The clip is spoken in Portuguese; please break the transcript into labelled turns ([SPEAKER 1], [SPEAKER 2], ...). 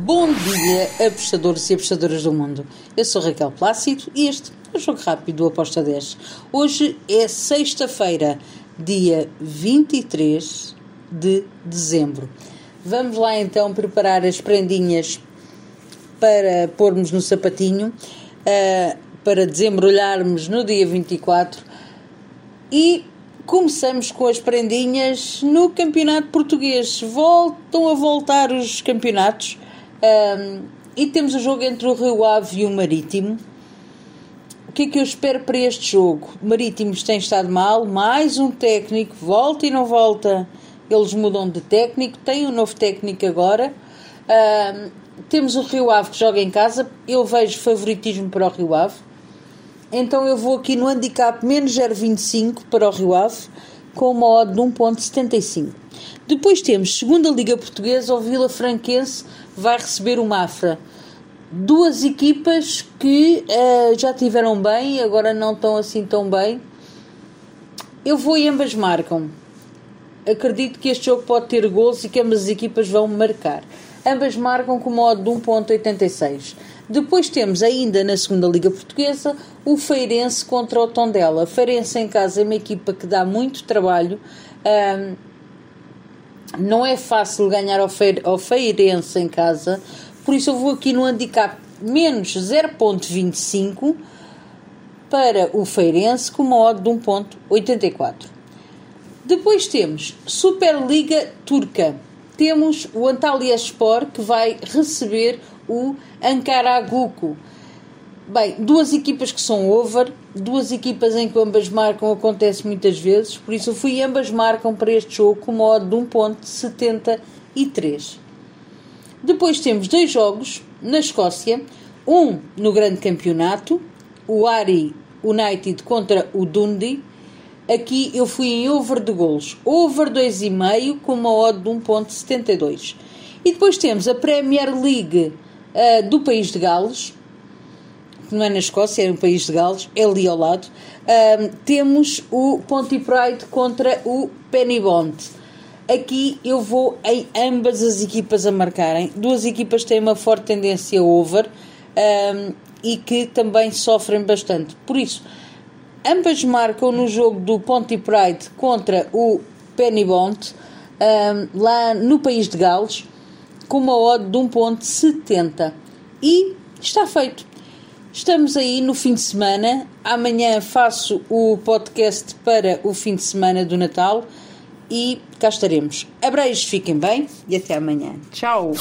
[SPEAKER 1] Bom dia, apostadores e apostadoras do mundo. Eu sou Raquel Plácido e este é o Jogo Rápido do Aposta 10. Hoje é sexta-feira, dia 23 de dezembro. Vamos lá então preparar as prendinhas para pormos no sapatinho, uh, para desembrulharmos no dia 24 e começamos com as prendinhas no Campeonato Português. Voltam a voltar os campeonatos um, e temos o jogo entre o Rio Ave e o Marítimo. O que é que eu espero para este jogo? Marítimos tem estado mal, mais um técnico, volta e não volta. Eles mudam de técnico, tem um novo técnico agora. Temos o Rio Ave que joga em casa. Eu vejo favoritismo para o Rio Ave. Então eu vou aqui no handicap menos 0,25 para o Rio Ave, com uma odd de 1,75. Depois temos segunda Liga Portuguesa, o Vila Franquense vai receber o Mafra. Duas equipas que uh, já tiveram bem, agora não estão assim tão bem. Eu vou e ambas marcam. Acredito que este jogo pode ter gols e que ambas as equipas vão marcar. Ambas marcam com modo de 1.86. Depois temos ainda na segunda Liga Portuguesa o Feirense contra o Tondela. Feirense em casa é uma equipa que dá muito trabalho. Um, não é fácil ganhar ao Feirense em casa, por isso eu vou aqui no handicap menos 0.25 para o Feirense com uma odd de 1.84. Depois temos Superliga Turca. Temos o Antalya Sport que vai receber o Ankara Guku. Bem, duas equipas que são over, duas equipas em que ambas marcam acontece muitas vezes, por isso eu fui ambas marcam para este jogo com modo de 1.73. Depois temos dois jogos na Escócia, um no grande campeonato, o Ari United contra o Dundee. Aqui eu fui em over de golos, over 2,5 com uma odd de 1.72. E depois temos a Premier League uh, do país de Gales, não é na Escócia, é no país de Gales, é ali ao lado. Um, temos o Pontypridd contra o Pennybond. Aqui eu vou em ambas as equipas a marcarem. Duas equipas têm uma forte tendência over um, e que também sofrem bastante. Por isso, ambas marcam no jogo do Pontypridd contra o Pennybond, um, lá no país de Gales, com uma odd de 1.70. E está feito. Estamos aí no fim de semana. Amanhã faço o podcast para o fim de semana do Natal e cá estaremos. Abreijos, fiquem bem e até amanhã. Tchau!